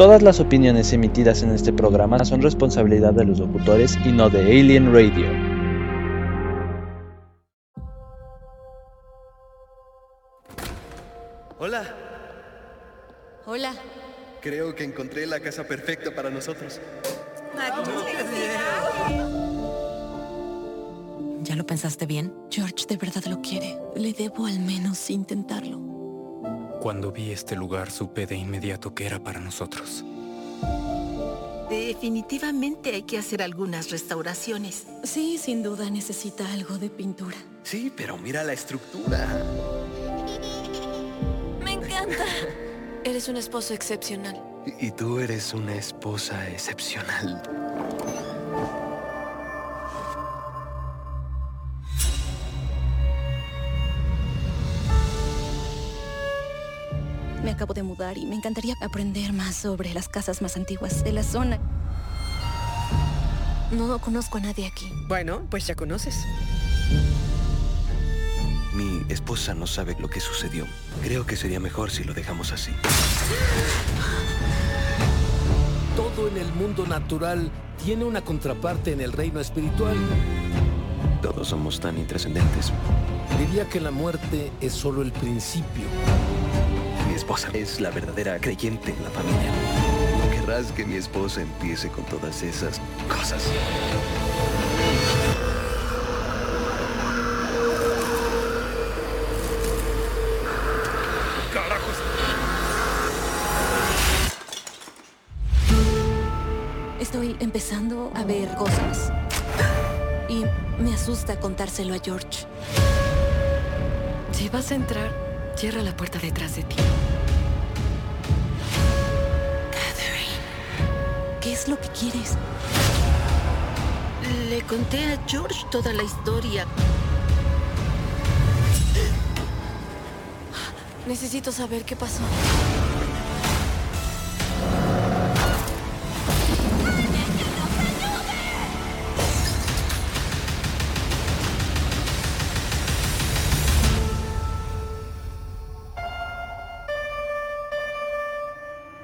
Todas las opiniones emitidas en este programa son responsabilidad de los locutores y no de Alien Radio. Hola, Hola. creo que encontré la casa perfecta para nosotros. ¿Ya lo pensaste bien? George de verdad lo quiere. Le debo al menos intentarlo. Cuando vi este lugar supe de inmediato que era para nosotros. Definitivamente hay que hacer algunas restauraciones. Sí, sin duda necesita algo de pintura. Sí, pero mira la estructura. Me encanta. Eres un esposo excepcional. Y y tú eres una esposa excepcional. Me acabo de mudar y me encantaría aprender más sobre las casas más antiguas de la zona. No conozco a nadie aquí. Bueno, pues ya conoces. Mi esposa no sabe lo que sucedió. Creo que sería mejor si lo dejamos así. Todo en el mundo natural tiene una contraparte en el reino espiritual. Todos somos tan intrascendentes. Diría que la muerte es solo el principio. Esposa es la verdadera creyente en la familia. No querrás que mi esposa empiece con todas esas cosas. Estoy empezando a ver cosas. Y me asusta contárselo a George. Si vas a entrar, cierra la puerta detrás de ti. Lo que quieres? Le conté a George toda la historia. Necesito saber qué pasó.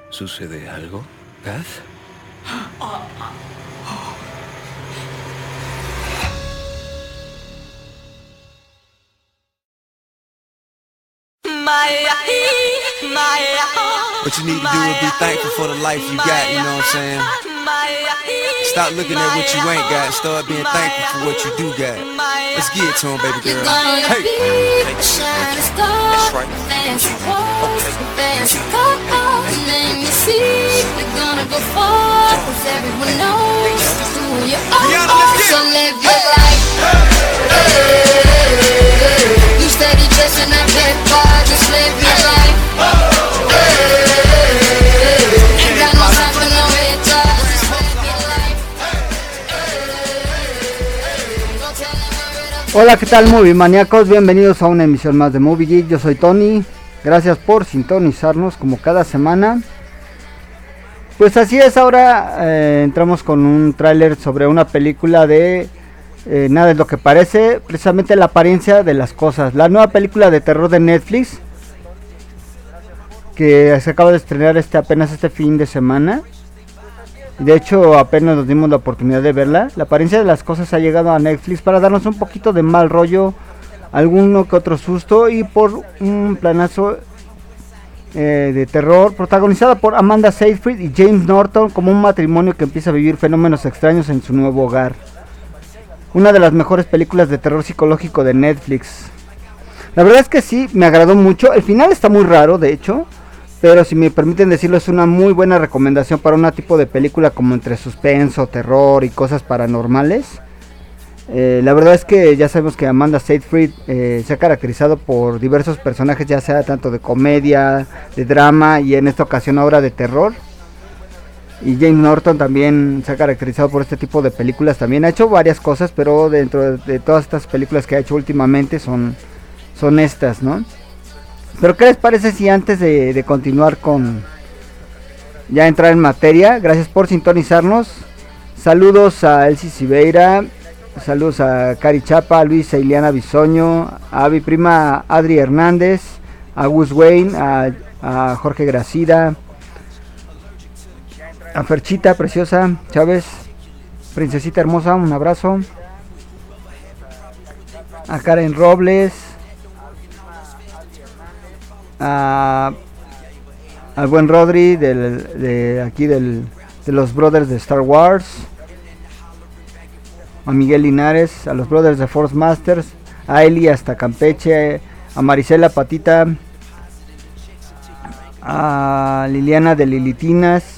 ¿Sucede algo, Kath? What you need to do is be thankful for the life you got, you know what I'm saying? Stop looking at what you ain't got, start being thankful for what you do got. Let's get to him, baby girl. Hey. That's right. Fancy clothes, fancy cars, name you see. You're gonna go far, 'cause everyone knows who you are. So live your life. You steady chasing that big bar, just live your life. Ain't got no time for no haters, just live your life. Don't tell them where it Hola, ¿qué tal, movie maníacos? Bienvenidos a una emisión más de Movie Geek. Yo soy Tony. Gracias por sintonizarnos como cada semana. Pues así es, ahora eh, entramos con un tráiler sobre una película de eh, Nada es lo que parece, precisamente la apariencia de las cosas. La nueva película de terror de Netflix que se acaba de estrenar este apenas este fin de semana. De hecho, apenas nos dimos la oportunidad de verla. La apariencia de las cosas ha llegado a Netflix para darnos un poquito de mal rollo, alguno que otro susto y por un planazo eh, de terror protagonizada por Amanda Seyfried y James Norton como un matrimonio que empieza a vivir fenómenos extraños en su nuevo hogar. Una de las mejores películas de terror psicológico de Netflix. La verdad es que sí, me agradó mucho. El final está muy raro, de hecho. Pero si me permiten decirlo, es una muy buena recomendación para un tipo de película como entre suspenso, terror y cosas paranormales. Eh, la verdad es que ya sabemos que Amanda Seyfried eh, se ha caracterizado por diversos personajes, ya sea tanto de comedia, de drama y en esta ocasión ahora de terror. Y James Norton también se ha caracterizado por este tipo de películas. También ha hecho varias cosas, pero dentro de, todas estas películas que ha hecho últimamente son, son estas, ¿no? Pero ¿qué les parece si antes de, continuar con ya entrar en materia? Gracias por sintonizarnos. Saludos a Elsie Siveira, saludos a Cari Chapa, Luis Ileana Bisoño, a mi prima Adri Hernández, a Gus Wayne, a, a Jorge Gracida, A Ferchita, preciosa, Chávez, princesita hermosa, un abrazo. A Karen Robles. A, al buen Rodri del, de aquí del, de los brothers de Star Wars. A Miguel Linares, a los brothers de Force Masters, a Eli hasta Campeche, a Marisela Patita, a Liliana de Lilitinas,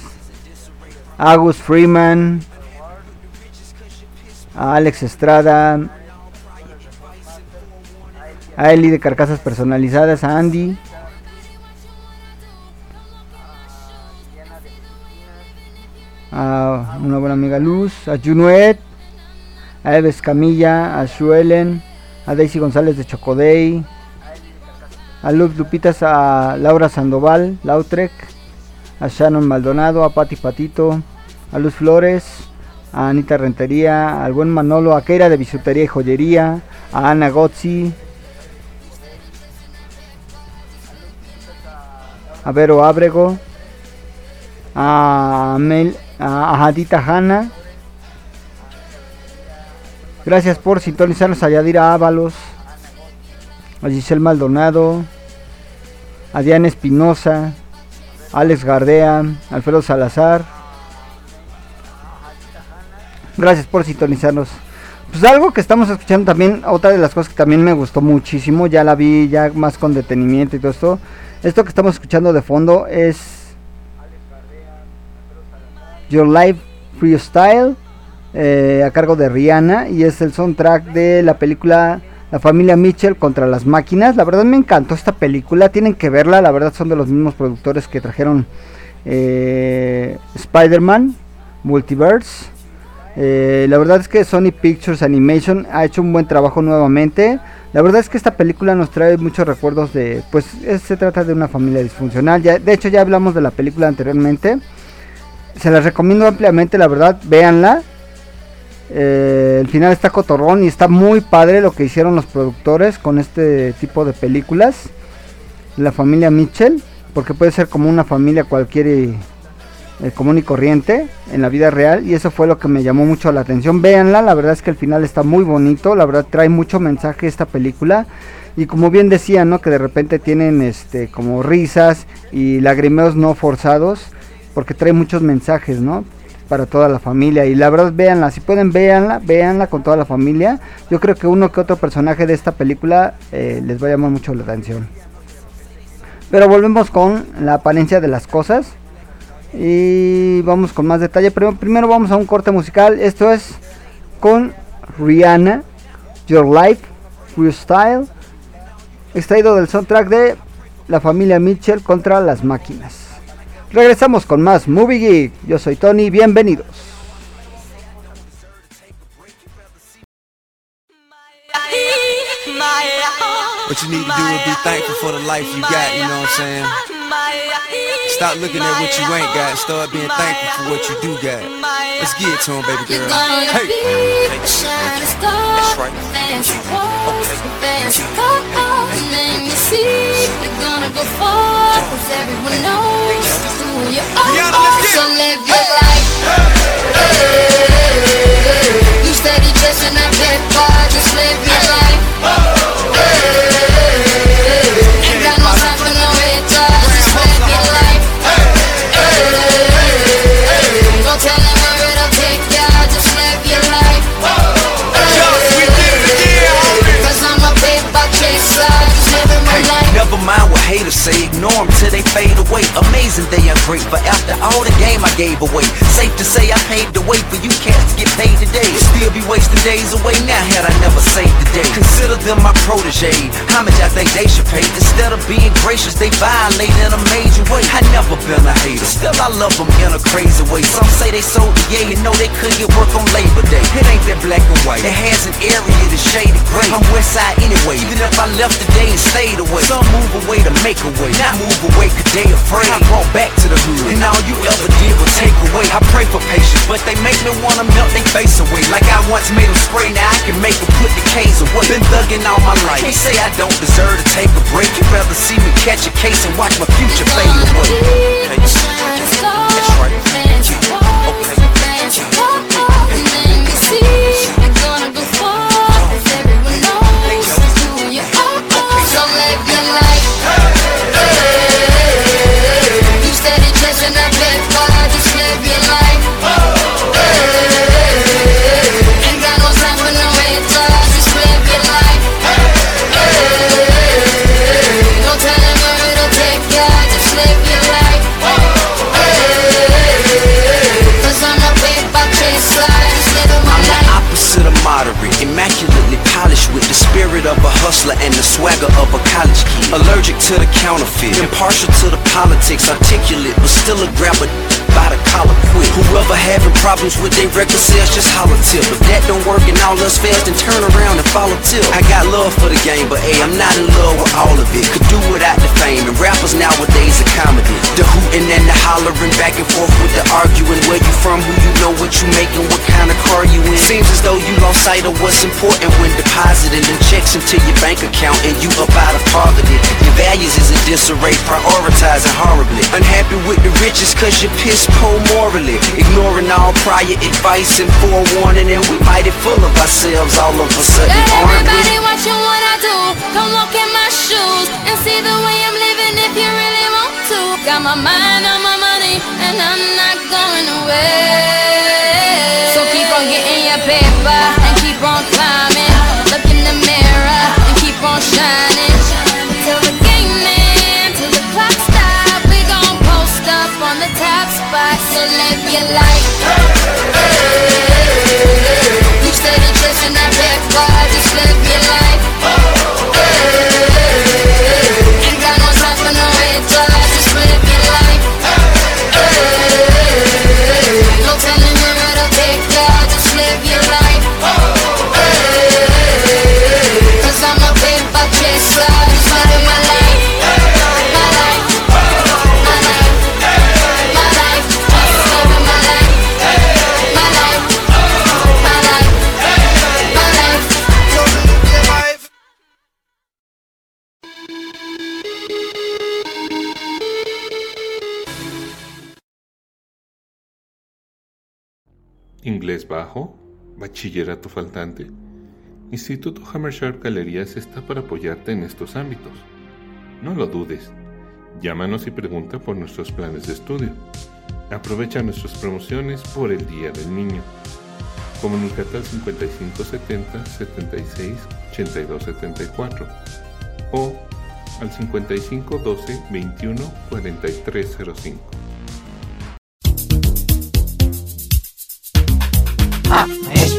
Agus Freeman, a Alex Estrada, a Eli de Carcasas Personalizadas, a Andy, a una buena amiga Luz, a Junuet, a Eves Camilla, a Shuelen, a Daisy González de Chocodey, a Luz Lupitas, a Laura Sandoval, Lautrec, a Shannon Maldonado, a Pati Patito, a Luz Flores, a Anita Rentería, al buen Manolo, a Keira de Bisutería y Joyería, a Ana Gozzi, a Vero Abrego, a, Mel, a Hadita Hanna. Gracias por sintonizarnos a Yadira Ábalos, a Giselle Maldonado, a Diana Espinosa, Alex Gardea, Alfredo Salazar. Gracias por sintonizarnos. Pues algo que estamos escuchando también, otra de las cosas que también me gustó muchísimo, ya la vi ya más con detenimiento y todo esto. Esto que estamos escuchando de fondo es Your Life Freestyle eh, a cargo de Rihanna y es el soundtrack de la película La familia Mitchell contra las máquinas. La verdad me encantó esta película, tienen que verla, la verdad son de los mismos productores que trajeron eh, Spider-Man, Multiverse. Eh, la verdad es que Sony Pictures Animation ha hecho un buen trabajo nuevamente. La verdad es que esta película nos trae muchos recuerdos de, pues se trata de una familia disfuncional. De hecho ya hablamos de la película anteriormente se las recomiendo ampliamente, la verdad, véanla. Eh, el final está cotorrón y está muy padre lo que hicieron los productores con este tipo de películas. La familia Mitchell, porque puede ser como una familia cualquier y, eh, común y corriente en la vida real. Y eso fue lo que me llamó mucho la atención. Véanla, la verdad es que el final está muy bonito, la verdad trae mucho mensaje esta película. Y como bien decía, ¿no? Que de repente tienen este como risas y lagrimeos no forzados porque trae muchos mensajes, ¿no? Para toda la familia. Y la verdad, véanla, si pueden, véanla, véanla con toda la familia. Yo creo que uno que otro personaje de esta película eh, les va a llamar mucho la atención. Pero volvemos con la apariencia de las cosas. Y vamos con más detalle. Pero primero vamos a un corte musical. Esto es con Rihanna, Your Life, Freestyle. Extraído del soundtrack de la familia Mitchell contra las máquinas. Regresamos con más Movie Geek. Yo soy Tony, bienvenidos. What you need to do is be thankful for the life you got, you know what I'm saying? Stop looking at what you ain't got, start being thankful for what you do got. Let's get it to him, baby girl. Hey! That's right. Fancy clothes, fancy cars, name you see. You're gonna go far, cause everyone knows who you are. So live your life. You steady dressing up that bar, just live haters say ignore them till they fade away. Amazing they are great, but after all the game I gave away Safe to say I paved the way for you cats to get paid today. Still be wasting days away now had I never saved the day. Consider them my protege How much I think they should pay. Instead of being gracious they violate in a major way. I never been a hater Still I love them in a crazy way. Some say they sold the yeah You know they couldn't get work on Labor Day. It ain't that black and white It has an area that's shaded gray. I'm west side anyway Even if I left today and stayed away. Some move away to make a way, not move away cause they afraid. I brought back to the hood, and all you ever did was take away. I pray for patience, but they make me wanna melt their face away. Like I once made them spray, now I can make them put the K's away. Been thugging all my life, can't say I don't deserve to take a break. You'd rather see me catch a case and watch my future fade away. Hey, that's right. a counterfeit, impartial to politics, articulate, but still a grabber by the collar quick. Whoever having problems with their record sales, just holler tip. If that don't work and all us fast, then turn around and follow tip. I got love for the game, but hey, I'm not in love with all of it. Could do without the fame, and rappers nowadays are comedy. The hooting and the hollering, back and forth with the arguing. Where you from, who you know, what you making, what kind of car you in. Seems as though you lost sight of what's important when depositing them checks into your bank account and you up out of poverty. Your values is in disarray, prioritizing horribly. Unhappy with the riches cause you're pissed poor morally. Ignoring all prior advice and forewarning and we mighty full of ourselves all of a sudden, aren't everybody we? watching what I do. Come walk in my shoes and see the way I'm living if you really want to. Got my mind on my money and I'm not going away. So keep on getting your paper bachillerato faltante. Instituto Hammersharp Galerías está para apoyarte en estos ámbitos. No lo dudes. Llámanos y pregunta por nuestros planes de estudio. Aprovecha nuestras promociones por el Día del Niño. Comunícate al 5570 76 82 74 o al 5512 21 4305.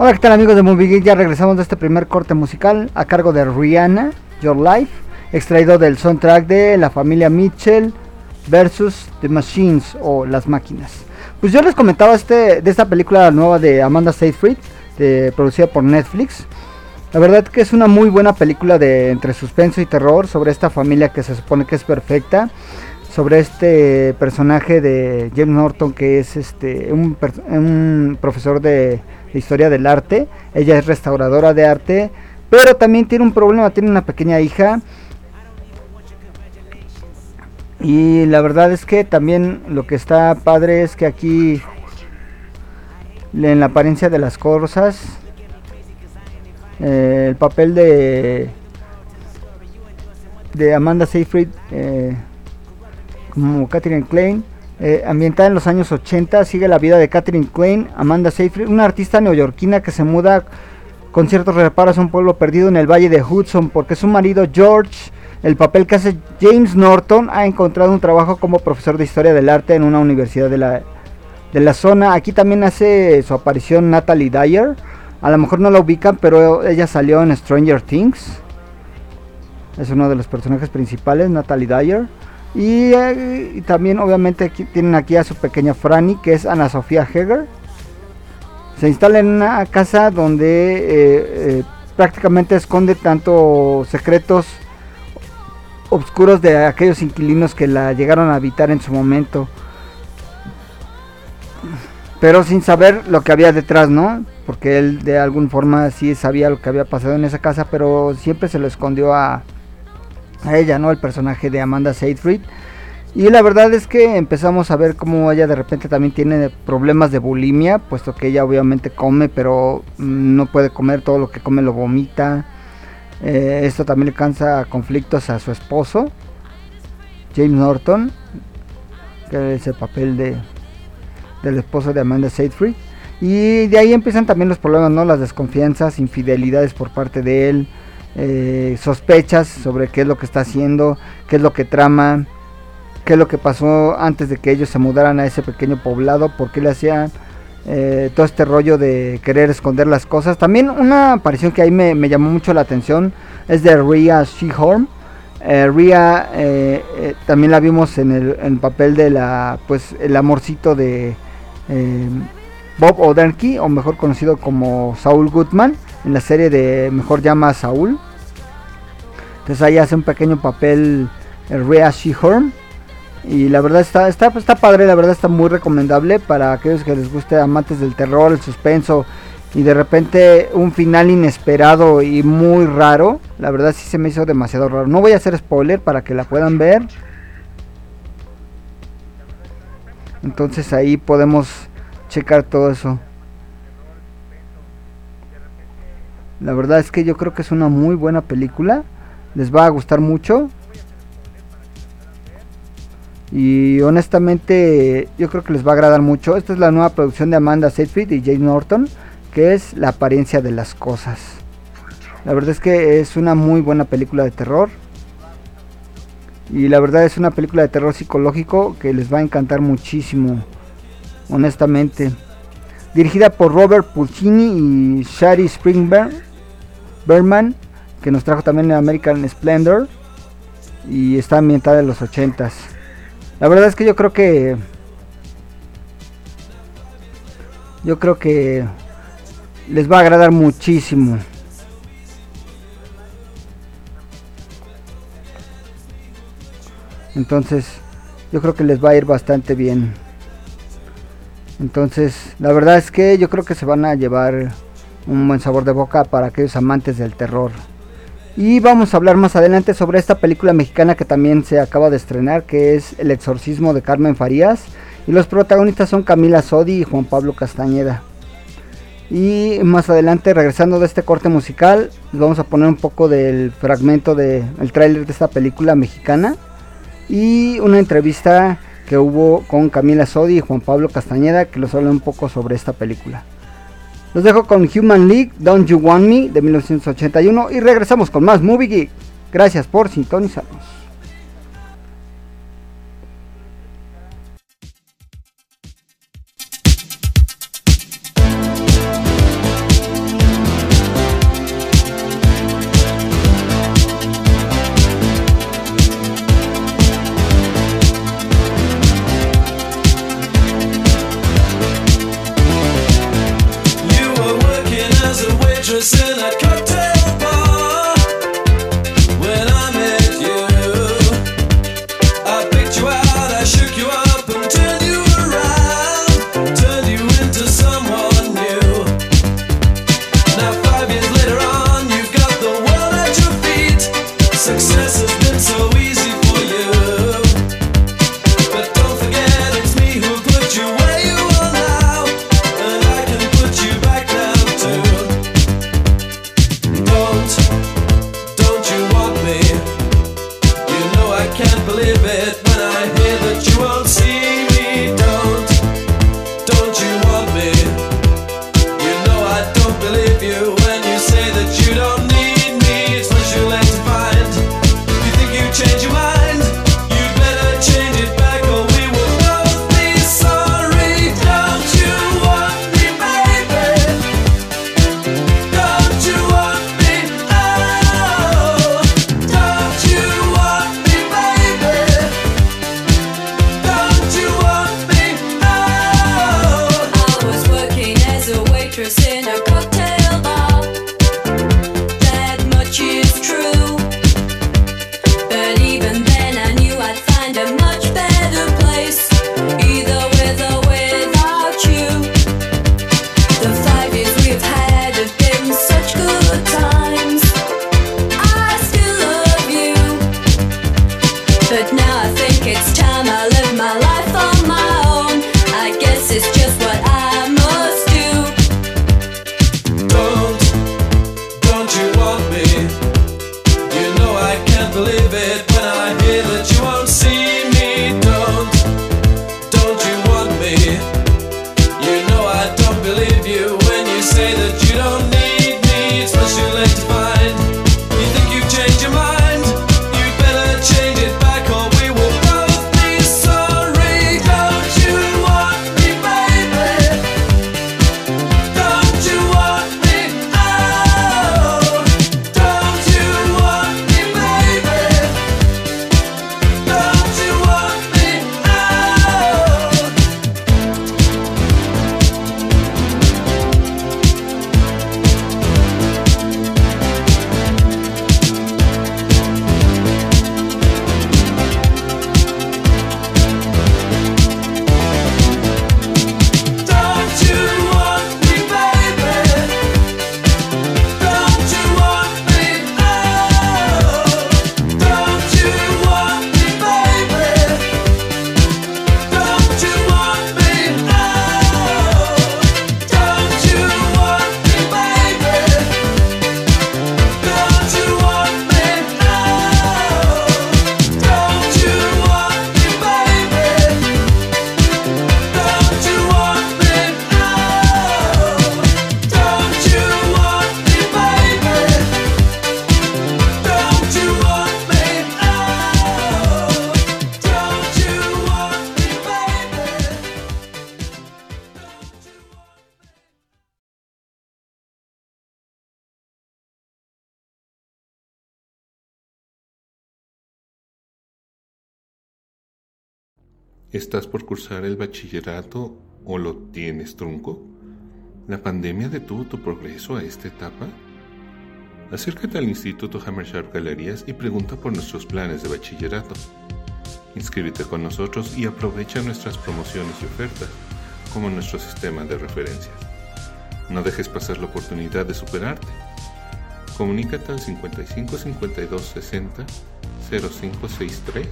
Hola, ¿qué tal amigos de Movie? Ya regresamos de este primer corte musical a cargo de Rihanna, Your Life, extraído del soundtrack de La Familia Mitchell versus The Machines o Las Máquinas. Pues yo les comentaba este, de esta película nueva de Amanda Seyfried, producida por Netflix. La verdad que es una muy buena película de entre suspenso y terror sobre esta familia que se supone que es perfecta sobre este personaje de James Norton que es este un, un profesor de, de historia del arte. Ella es restauradora de arte, pero también tiene un problema, tiene una pequeña hija. Y la verdad es que también lo que está padre es que aquí en la apariencia de las cosas eh, el papel de de Amanda Seyfried eh, como Catherine Klein, eh, ambientada en los años 80, sigue la vida de Catherine Klein, Amanda Seyfried, una artista neoyorquina que se muda con ciertos reparos a un pueblo perdido en el valle de Hudson porque su marido George, el papel que hace James Norton, ha encontrado un trabajo como profesor de historia del arte en una universidad de la, de la zona. Aquí también hace su aparición Natalie Dyer. A lo mejor no la ubican, pero ella salió en Stranger Things. Es uno de los personajes principales, Natalie Dyer. Y, eh, y también obviamente aquí, tienen aquí a su pequeña Franny, que es Ana Sofía Heger. Se instala en una casa donde eh, eh, prácticamente esconde tanto secretos oscuros de aquellos inquilinos que la llegaron a habitar en su momento. Pero sin saber lo que había detrás, ¿no? Porque él de alguna forma sí sabía lo que había pasado en esa casa, pero siempre se lo escondió a, a ella, ¿no? El personaje de Amanda Seyfried. Y la verdad es que empezamos a ver cómo ella de repente también tiene problemas de bulimia, puesto que ella obviamente come, pero mm, no puede comer todo lo que come, lo vomita. Eh, esto también le cansa conflictos a su esposo, James Norton, que es el papel de, del esposo de Amanda Seyfried. Y de ahí empiezan también los problemas, ¿no? Las desconfianzas, infidelidades por parte de él, eh, sospechas sobre qué es lo que está haciendo, qué es lo que trama, qué es lo que pasó antes de que ellos se mudaran a ese pequeño poblado, por qué le hacían eh, todo este rollo de querer esconder las cosas. También una aparición que ahí me, llamó mucho la atención es de Rhea Shehorn. Eh, Rhea también la vimos en el, papel de la, pues, el amorcito de eh, Bob Odenkirk, o mejor conocido como Saul Goodman, en la serie de Mejor llama a Saúl. Entonces ahí hace un pequeño papel eh, Rhea Shehorn. Y la verdad está, está, está padre, la verdad está muy recomendable para aquellos que les guste amantes del terror, el suspenso y de repente un final inesperado y muy raro. La verdad sí se me hizo demasiado raro. No voy a hacer spoiler para que la puedan ver. Entonces ahí podemos checar todo eso. La verdad es que yo creo que es una muy buena película. Les va a gustar mucho. Y honestamente yo creo que les va a agradar mucho. Esta es la nueva producción de Amanda Seyfried y Jane Norton, que es La apariencia de las cosas. La verdad es que es una muy buena película de terror. Y la verdad es una película de terror psicológico que les va a encantar muchísimo. Honestamente. Dirigida por Robert Puccini y Shari Springberg. Berman. Que nos trajo también American Splendor. Y está ambientada en los 80s. La verdad es que yo creo que... Yo creo que les va a agradar muchísimo. Entonces, yo creo que les va a ir bastante bien. Entonces, la verdad es que yo creo que se van a llevar un buen sabor de boca para aquellos amantes del terror. Y vamos a hablar más adelante sobre esta película mexicana que también se acaba de estrenar, que es El exorcismo de Carmen Farías. Y los protagonistas son Camila Sodi y Juan Pablo Castañeda. Y más adelante, regresando de este corte musical, vamos a poner un poco del fragmento del el tráiler de esta película mexicana. Y una entrevista que hubo con Camila Sodi y Juan Pablo Castañeda que nos habla un poco sobre esta película. Los dejo con Human League, Don't You Want Me de 1981 y regresamos con más Movie Geek. Gracias por sintonizarnos. ¿Estás por cursar el bachillerato o lo tienes trunco? ¿La pandemia detuvo tu progreso a esta etapa? Acércate al Instituto Hammersharp Galerías y pregunta por nuestros planes de bachillerato. Inscríbete con nosotros y aprovecha nuestras promociones y ofertas, como nuestro sistema de referencias. No dejes pasar la oportunidad de superarte. Comunícate al 55 52 60 0563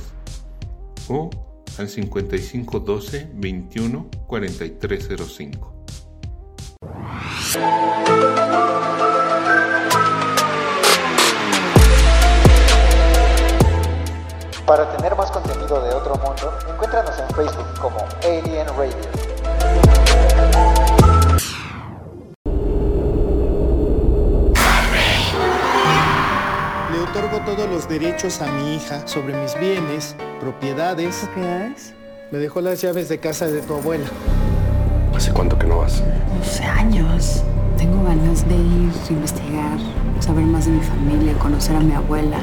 o al 55 12 21 4305. Para tener más contenido de otro mundo, encuéntranos en Facebook como Alien Radio. Le otorgo todos los derechos a mi hija sobre mis bienes, propiedades. ¿Propiedades? Me dejó las llaves de casa de tu abuela. ¿Hace cuánto que no vas? 12 años. Tengo ganas de ir, investigar, saber más de mi familia, conocer a mi abuela.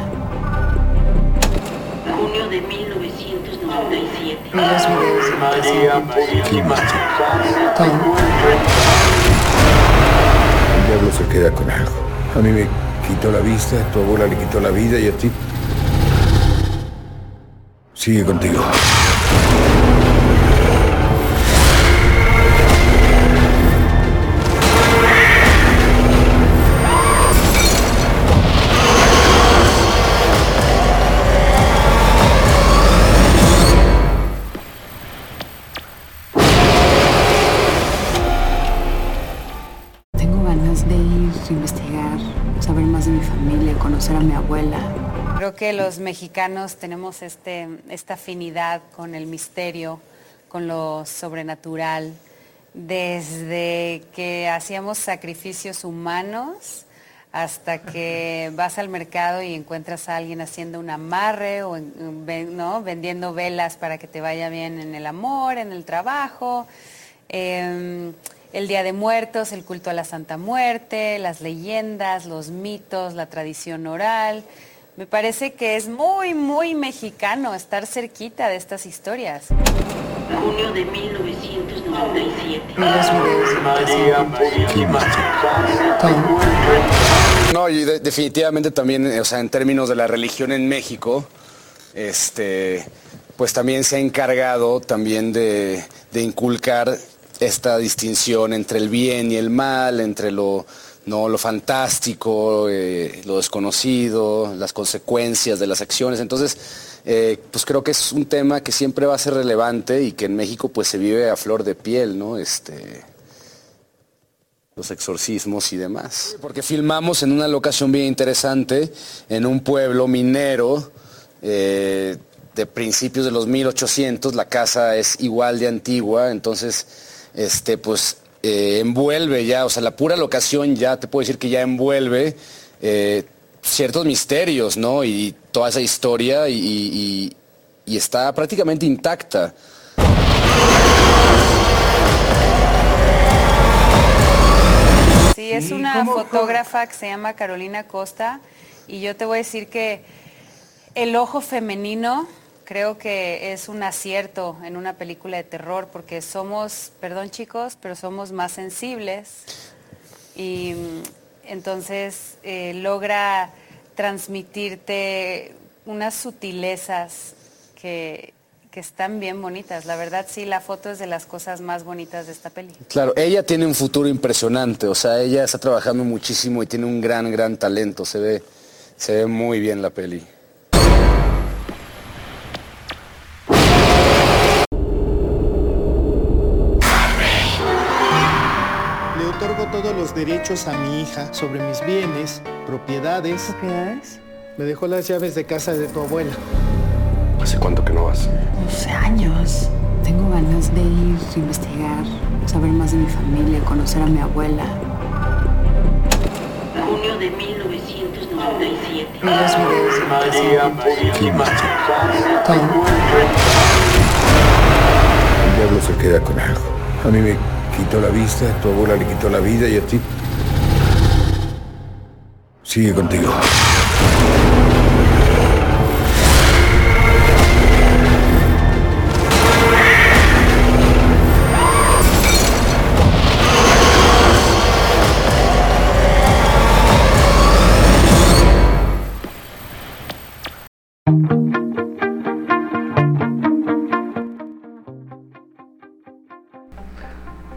Junio de 1997. Vi los videos de ¿Quién más? Todo. El diablo se queda con algo. A mí me quitó la vista, a tu abuela le quitó la vida y a ti. Sigue contigo. Que los mexicanos tenemos este, esta afinidad con el misterio, con lo sobrenatural. Desde que hacíamos sacrificios humanos hasta que vas al mercado y encuentras a alguien haciendo un amarre o vendiendo velas para que te vaya bien en el amor, en el trabajo. Em, el Día de Muertos, el culto a la Santa Muerte, las leyendas, los mitos, la tradición oral. Me parece que es muy, muy mexicano estar cerquita de estas historias. Junio de 1997. Vi los videos de ¿Quién más? No, y de- definitivamente también, eh, o sea, en términos de la religión en México, este, pues también se ha encargado también de, de inculcar esta distinción entre el bien y el mal, entre lo, no, lo fantástico, eh, lo desconocido, las consecuencias de las acciones. Entonces, eh, pues creo que es un tema que siempre va a ser relevante y que en México pues se vive a flor de piel, ¿no? Este, los exorcismos y demás. Porque filmamos en una locación bien interesante, en un pueblo minero eh, de principios de los 1800, la casa es igual de antigua, entonces, este, pues, eh, envuelve ya, o sea, la pura locación ya, te puedo decir que ya envuelve eh, ciertos misterios, ¿no? Y toda esa historia y, y- y está prácticamente intacta. Sí, es una ¿cómo- fotógrafa que se llama Carolina Costa y yo te voy a decir que el ojo femenino creo que es un acierto en una película de terror porque somos, perdón chicos, pero somos más sensibles y mm, entonces eh, logra transmitirte unas sutilezas que, que están bien bonitas. La verdad sí, la foto es de las cosas más bonitas de esta peli. Claro, ella tiene un futuro impresionante, o sea, ella está trabajando muchísimo y tiene un gran, gran talento, se ve, se ve muy bien la peli. Los derechos a mi hija sobre mis bienes, propiedades. ¿Propiedades? Me dejó las llaves de casa de tu abuela. ¿Hace cuánto que no vas? 12 años. Tengo ganas de ir, investigar, saber más de mi familia, conocer a mi abuela. Junio de 1997. Vi los videos de. Todo. El diablo se queda con algo. A mí me quitó la vista, tu abuela le quitó la vida y a ti. Sigue contigo.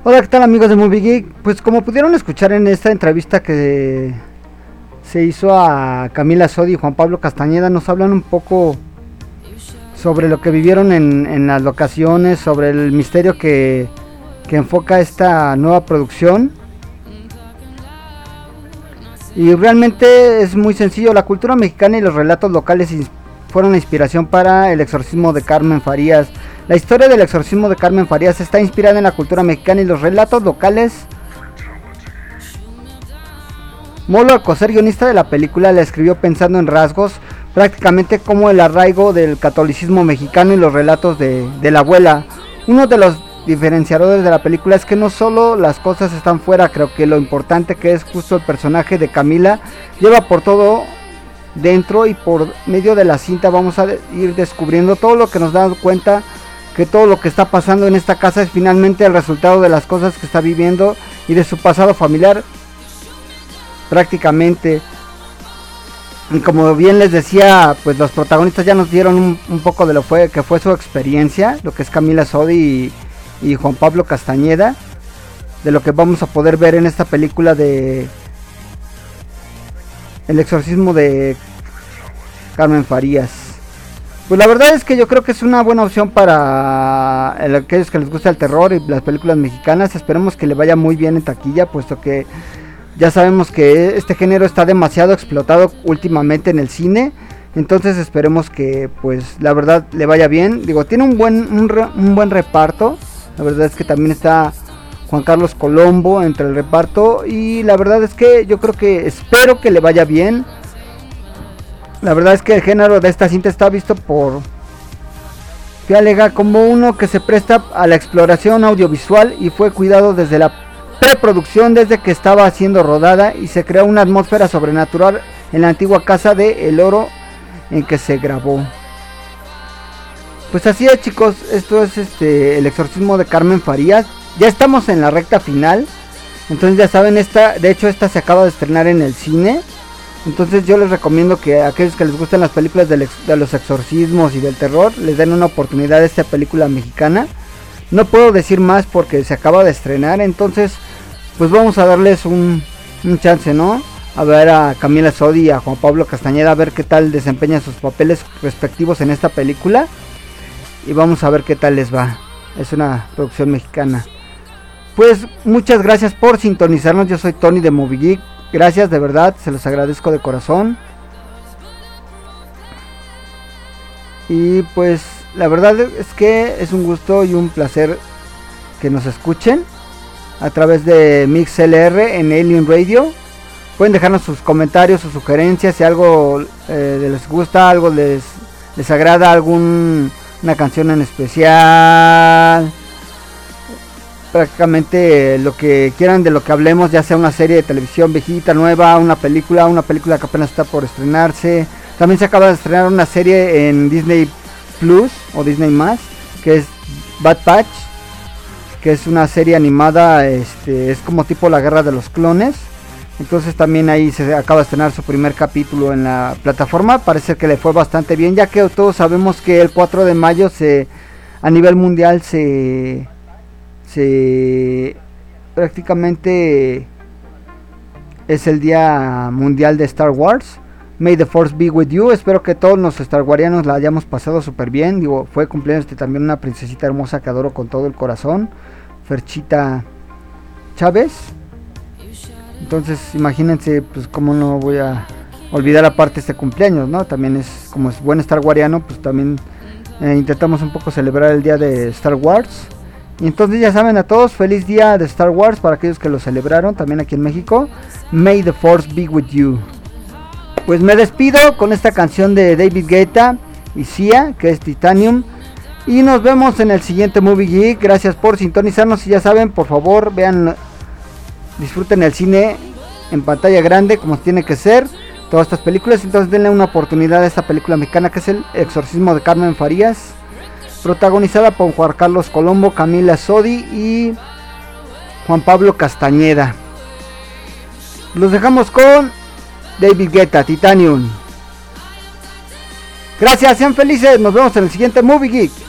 Hola, ¿qué tal amigos de Movie Geek? Pues como pudieron escuchar en esta entrevista que se hizo a Camila Sodi y Juan Pablo Castañeda, nos hablan un poco sobre lo que vivieron en, en las locaciones, sobre el misterio que, que enfoca esta nueva producción. Y realmente es muy sencillo, la cultura mexicana y los relatos locales fueron la inspiración para el exorcismo de Carmen Farías. La historia del exorcismo de Carmen Farías está inspirada en la cultura mexicana y los relatos locales. Molo Alcocer, guionista de la película, la escribió pensando en rasgos prácticamente como el arraigo del catolicismo mexicano y los relatos de, la abuela. Uno de los diferenciadores de la película es que no solo las cosas están fuera, creo que lo importante que es justo el personaje de Camila lleva por todo dentro y por medio de la cinta vamos a ir descubriendo todo lo que nos da cuenta que todo lo que está pasando en esta casa es finalmente el resultado de las cosas que está viviendo y de su pasado familiar prácticamente. Y como bien les decía pues los protagonistas ya nos dieron un, poco de lo que fue su experiencia lo que es Camila Sodi y Juan Pablo Castañeda de lo que vamos a poder ver en esta película de el exorcismo de Carmen Farías pues la verdad es que yo creo que es una buena opción para el- aquellos que les gusta el terror y las películas mexicanas. Esperemos que le vaya muy bien en taquilla, puesto que ya sabemos que este género está demasiado explotado últimamente en el cine. Entonces esperemos que pues la verdad le vaya bien. Digo, tiene un buen, un buen reparto. La verdad es que también está Juan Carlos Colombo entre el reparto. Y la verdad es que yo creo que espero que le vaya bien. La verdad es que el género de esta cinta está visto por Fialega como uno que se presta a la exploración audiovisual y fue cuidado desde la preproducción desde que estaba siendo rodada y se creó una atmósfera sobrenatural en la antigua casa de El Oro en que se grabó. Pues así es chicos, esto es este el exorcismo de Carmen Farías. Ya estamos en la recta final. Entonces ya saben, esta, de hecho esta se acaba de estrenar en el cine. Entonces yo les recomiendo que a aquellos que les gustan las películas de los exorcismos y del terror les den una oportunidad a esta película mexicana. No puedo decir más porque se acaba de estrenar, entonces pues vamos a darles un, un chance, ¿no? A ver a Camila Sodi y a Juan Pablo Castañeda a ver qué tal desempeñan sus papeles respectivos en esta película. Y vamos a ver qué tal les va. Es una producción mexicana. Pues muchas gracias por sintonizarnos. Yo soy Tony de Movie. Gracias de verdad, se los agradezco de corazón. Y pues la verdad es que es un gusto y un placer que nos escuchen a través de MixLR en Alien Radio. Pueden dejarnos sus comentarios, sus sugerencias, si algo eh, les gusta, algo les, les agrada, alguna canción en especial prácticamente lo que quieran de lo que hablemos, ya sea una serie de televisión viejita, nueva, una película, una película que apenas está por estrenarse. También se acaba de estrenar una serie en Disney Plus o Disney Más, que es Bad Patch, que es una serie animada, este, es como tipo la guerra de los clones. Entonces también ahí se acaba de estrenar su primer capítulo en la plataforma. Parece que le fue bastante bien, ya que todos sabemos que el 4 de mayo se a nivel mundial se se prácticamente es el día mundial de Star Wars. May the Force be with you. Espero que todos los Star Warianos la hayamos pasado súper bien. Digo, fue cumpleaños de también una princesita hermosa que adoro con todo el corazón. Ferchita Chávez. Entonces, imagínense, pues cómo no voy a olvidar aparte este cumpleaños, ¿no? También es como es buen Star Wariano, pues también eh, intentamos un poco celebrar el día de Star Wars. Y entonces ya saben a todos, feliz día de Star Wars para aquellos que lo celebraron también aquí en México. May the Force be with you. Pues me despido con esta canción de David Guetta y Sia, que es Titanium. Y nos vemos en el siguiente Movie Geek. Gracias por sintonizarnos y ya saben, por favor, vean, disfruten el cine en pantalla grande como tiene que ser. Todas estas películas, entonces denle una oportunidad a esta película mexicana que es El Exorcismo de Carmen Farías protagonizada por Juan Carlos Colombo, Camila Sodi y Juan Pablo Castañeda. Los dejamos con David Guetta, Titanium. Gracias, sean felices, nos vemos en el siguiente Movie Geek.